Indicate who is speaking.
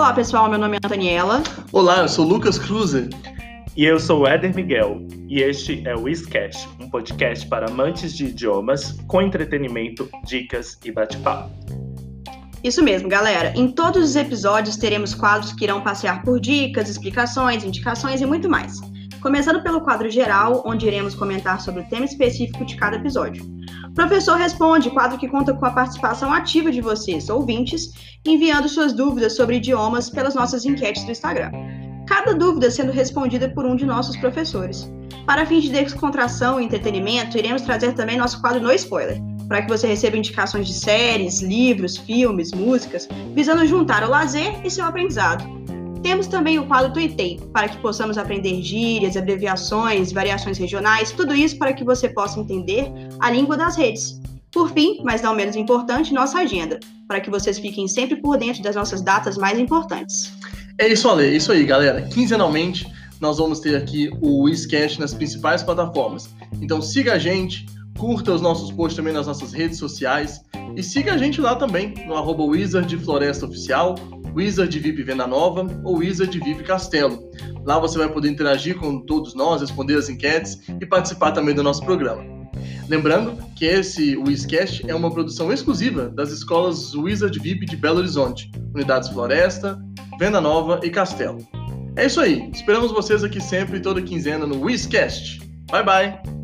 Speaker 1: Olá, pessoal. Meu nome é Daniela.
Speaker 2: Olá, eu sou Lucas Cruze.
Speaker 3: E eu sou o Éder Miguel. E este é o Whizcast, um podcast para amantes de idiomas, com entretenimento, dicas e bate-papo.
Speaker 1: Isso mesmo, galera. Em todos os episódios teremos quadros que irão passear por dicas, explicações, indicações e muito mais. Começando pelo quadro geral, onde iremos comentar sobre o tema específico de cada episódio. Professor Responde, quadro que conta com a participação ativa de vocês, ouvintes, enviando suas dúvidas sobre idiomas pelas nossas enquetes do Instagram. Cada dúvida sendo respondida por um de nossos professores. Para fins de descontração e entretenimento, iremos trazer também nosso quadro No Spoiler, para que você receba indicações de séries, livros, filmes, músicas, visando juntar o lazer e seu aprendizado. Temos também o quadro Tuitei, para que possamos aprender gírias, abreviações, variações regionais, tudo isso para que você possa entender a língua das redes. Por fim, mas não menos importante, nossa agenda, para que vocês fiquem sempre por dentro das nossas datas mais importantes.
Speaker 2: É isso, Ale, é isso aí, galera. Quinzenalmente, nós vamos ter aqui o Wizcast nas principais plataformas. Então siga a gente, curta os nossos posts também nas nossas redes sociais e siga a gente lá também, no arroba Wizard Floresta Oficial, Wizard VIP Venda Nova ou Wizard VIP Castelo. Lá você vai poder interagir com todos nós, responder as enquetes e participar também do nosso programa. Lembrando que esse Wizcast é uma produção exclusiva das escolas Wizard VIP de Belo Horizonte, Unidades Floresta, Venda Nova e Castelo. É isso aí, esperamos vocês aqui sempre, toda quinzena, no Wizcast. Bye bye!